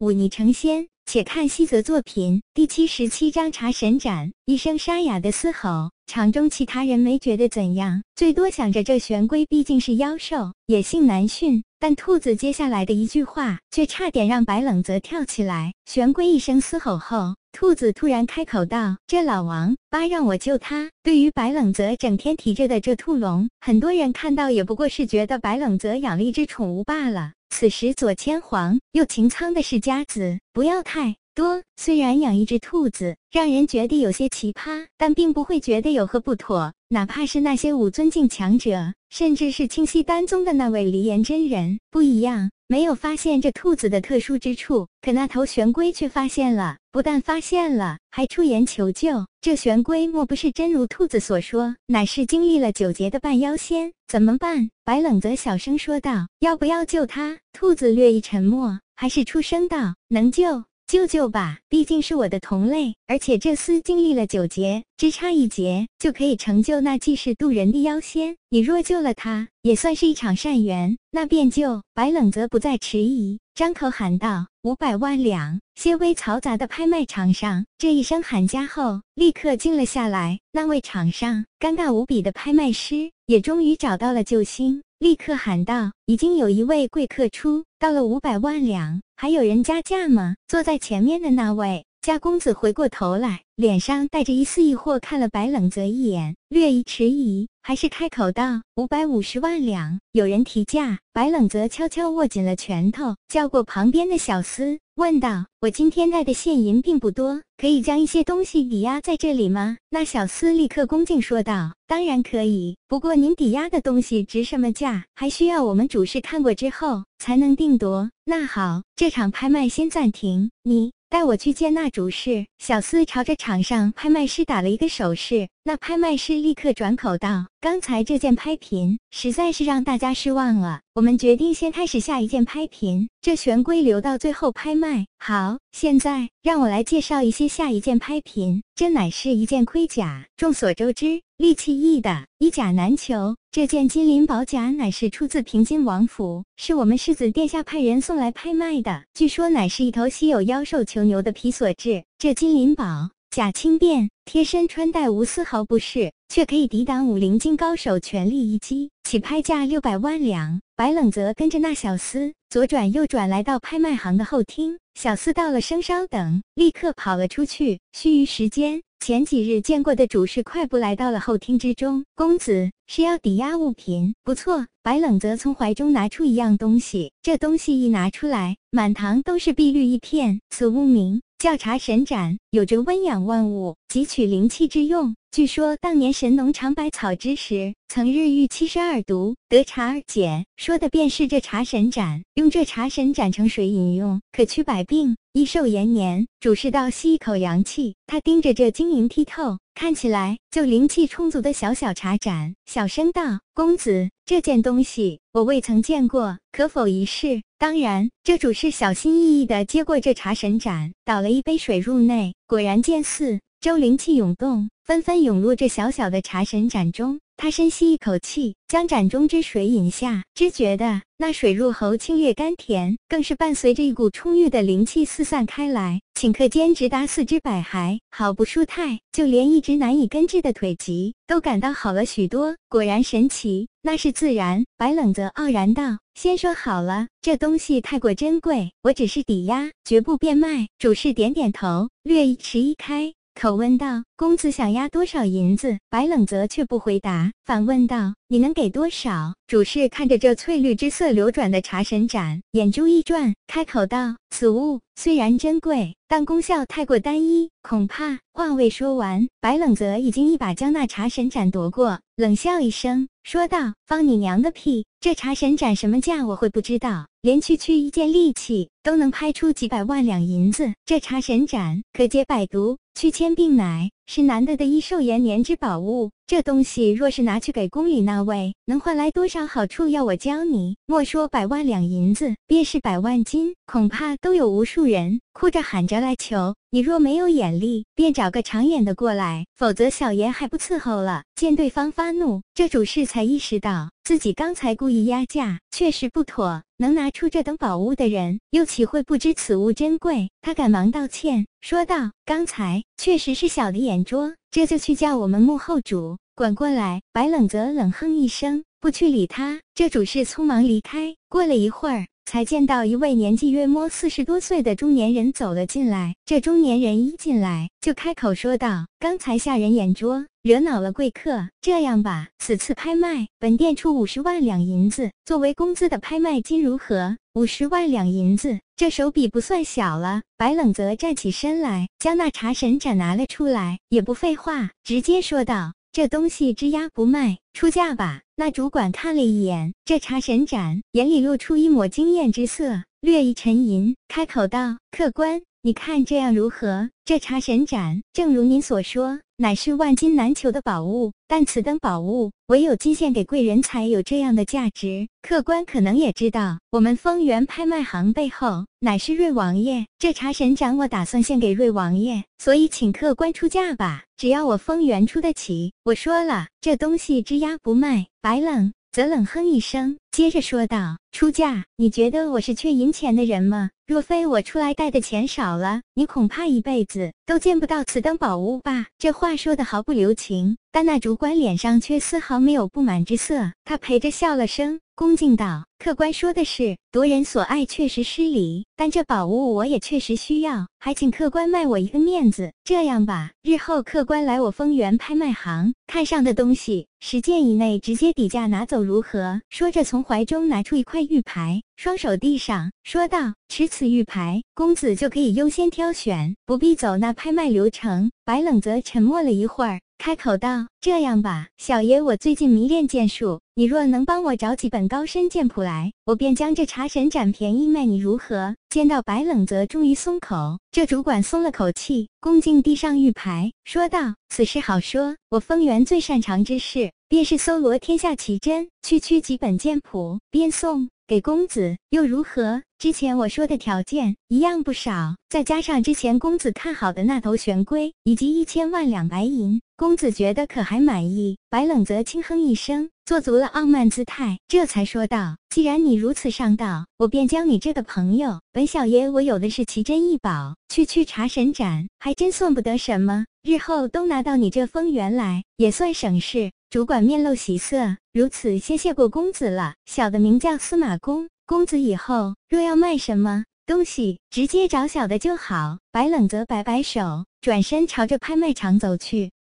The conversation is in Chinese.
忤逆成仙。且看西泽作品第七十七章茶神斩。一声沙哑的嘶吼，场中其他人没觉得怎样，最多想着这玄龟毕竟是妖兽，野性难驯。但兔子接下来的一句话，却差点让白冷泽跳起来。玄龟一声嘶吼后，兔子突然开口道：“这老王八让我救他。”对于白冷泽整天提着的这兔笼，很多人看到也不过是觉得白冷泽养了一只宠物罢了。此时左牵黄右擎苍的世家子不要太多。虽然养一只兔子让人觉得有些奇葩，但并不会觉得有何不妥。哪怕是那些武尊境强者，甚至是清溪丹宗的那位离岩真人，不一样，没有发现这兔子的特殊之处。可那头玄龟却发现了，不但发现了，还出言求救。这玄龟莫不是真如兔子所说，乃是经历了九劫的半妖仙？怎么办？白冷泽小声说道：“要不要救他？”兔子略一沉默，还是出声道：“能救。”救救吧，毕竟是我的同类，而且这厮经历了九劫，只差一劫就可以成就那济世渡人的妖仙。你若救了他，也算是一场善缘，那便救。白冷则不再迟疑，张口喊道：“五百万两！”些微嘈杂的拍卖场上，这一声喊价后，立刻静了下来。那位场上尴尬无比的拍卖师，也终于找到了救星。立刻喊道：“已经有一位贵客出到了五百万两，还有人加价吗？”坐在前面的那位家公子回过头来，脸上带着一丝疑惑，看了白冷泽一眼，略一迟疑，还是开口道：“五百五十万两。”有人提价，白冷泽悄悄握紧了拳头，叫过旁边的小厮，问道：“我今天带的现银并不多，可以将一些东西抵押在这里吗？”那小厮立刻恭敬说道。当然可以，不过您抵押的东西值什么价，还需要我们主事看过之后才能定夺。那好，这场拍卖先暂停，你带我去见那主事。小厮朝着场上拍卖师打了一个手势，那拍卖师立刻转口道：“刚才这件拍品实在是让大家失望了，我们决定先开始下一件拍品，这玄龟留到最后拍卖。好，现在让我来介绍一些下一件拍品，这乃是一件盔甲。众所周知。”利器易的，以甲难求。这件金鳞宝甲乃是出自平津王府，是我们世子殿下派人送来拍卖的。据说乃是一头稀有妖兽囚牛的皮所制。这金鳞宝假轻便，贴身穿戴无丝毫不适，却可以抵挡武林金高手全力一击，起拍价六百万两。白冷泽跟着那小厮左转右转，来到拍卖行的后厅。小厮到了声稍等，立刻跑了出去。须臾时间。前几日见过的主事快步来到了后厅之中。公子是要抵押物品，不错。白冷泽从怀中拿出一样东西，这东西一拿出来，满堂都是碧绿一片。此物名叫茶神盏，有着温养万物、汲取灵气之用。据说当年神农尝百草之时，曾日遇七十二毒，得茶而解，说的便是这茶神盏。用这茶神盏盛水饮用，可驱百病。益寿延年，主事道吸一口阳气。他盯着这晶莹剔透、看起来就灵气充足的小小茶盏，小声道：“公子，这件东西我未曾见过，可否一试？”当然，这主事小心翼翼地接过这茶神盏，倒了一杯水入内，果然见四周灵气涌动，纷纷涌入这小小的茶神盏中。他深吸一口气，将盏中之水饮下，只觉得那水入喉清冽甘甜，更是伴随着一股充裕的灵气四散开来，顷刻间直达四肢百骸，好不舒泰。就连一直难以根治的腿疾都感到好了许多。果然神奇，那是自然。白冷则傲然道：“先说好了，这东西太过珍贵，我只是抵押，绝不变卖。”主事点点头，略一迟疑开。口问道：“公子想押多少银子？”白冷泽却不回答，反问道：“你能给多少？”主事看着这翠绿之色流转的茶神盏，眼珠一转，开口道：“此物虽然珍贵，但功效太过单一，恐怕……”话未说完，白冷泽已经一把将那茶神盏夺过，冷笑一声，说道：“放你娘的屁！这茶神盏什么价？我会不知道？连区区一件利器都能拍出几百万两银子，这茶神盏可解百毒。”去千病乃是难得的益寿延年之宝物，这东西若是拿去给宫里那位，能换来多少好处？要我教你，莫说百万两银子，便是百万金，恐怕都有无数人哭着喊着来求。你若没有眼力，便找个长眼的过来，否则小爷还不伺候了。见对方发怒，这主事才意识到自己刚才故意压价，确实不妥。能拿出这等宝物的人，又岂会不知此物珍贵？他赶忙道歉，说道：“刚才确实是小的眼拙，这就去叫我们幕后主管过来。”白冷泽冷哼一声，不去理他。这主事匆忙离开。过了一会儿。才见到一位年纪约摸四十多岁的中年人走了进来。这中年人一进来就开口说道：“刚才下人眼拙，惹恼了贵客。这样吧，此次拍卖，本店出五十万两银子作为工资的拍卖金，如何？”五十万两银子，这手笔不算小了。白冷泽站起身来，将那茶神盏拿了出来，也不废话，直接说道。这东西只压不卖，出价吧。那主管看了一眼这茶神盏，眼里露出一抹惊艳之色，略一沉吟，开口道：“客官。”你看这样如何？这茶神盏，正如您所说，乃是万金难求的宝物。但此等宝物，唯有进献给贵人才有这样的价值。客官可能也知道，我们丰源拍卖行背后乃是瑞王爷。这茶神盏，我打算献给瑞王爷，所以请客官出价吧。只要我丰源出得起，我说了，这东西只押不卖。白冷。则冷哼一声，接着说道：“出价？你觉得我是缺银钱的人吗？若非我出来带的钱少了，你恐怕一辈子都见不到此等宝物吧？”这话说的毫不留情，但那主管脸上却丝毫没有不满之色。他陪着笑了声，恭敬道：“客官说的是，夺人所爱确实失礼，但这宝物我也确实需要，还请客官卖我一个面子。这样吧，日后客官来我丰源拍卖行，看上的东西。”十件以内直接底价拿走如何？说着，从怀中拿出一块玉牌，双手递上，说道：“持此玉牌，公子就可以优先挑选，不必走那拍卖流程。”白冷泽沉默了一会儿，开口道：“这样吧，小爷我最近迷恋剑术，你若能帮我找几本高深剑谱来，我便将这茶神斩便宜卖你，如何？”见到白冷泽终于松口，这主管松了口气，恭敬递上玉牌，说道：“此事好说，我风源最擅长之事，便是搜罗天下奇珍，区区几本剑谱，便送给公子，又如何？之前我说的条件一样不少，再加上之前公子看好的那头玄龟，以及一千万两白银，公子觉得可还满意？”白冷泽轻哼一声。做足了傲慢姿态，这才说道：“既然你如此上道，我便将你这个朋友。本小爷我有的是奇珍异宝，区区茶神盏还真算不得什么。日后都拿到你这丰源来，也算省事。”主管面露喜色，如此先谢过公子了。小的名叫司马公，公子以后若要卖什么东西，直接找小的就好。白冷则摆摆手，转身朝着拍卖场走去。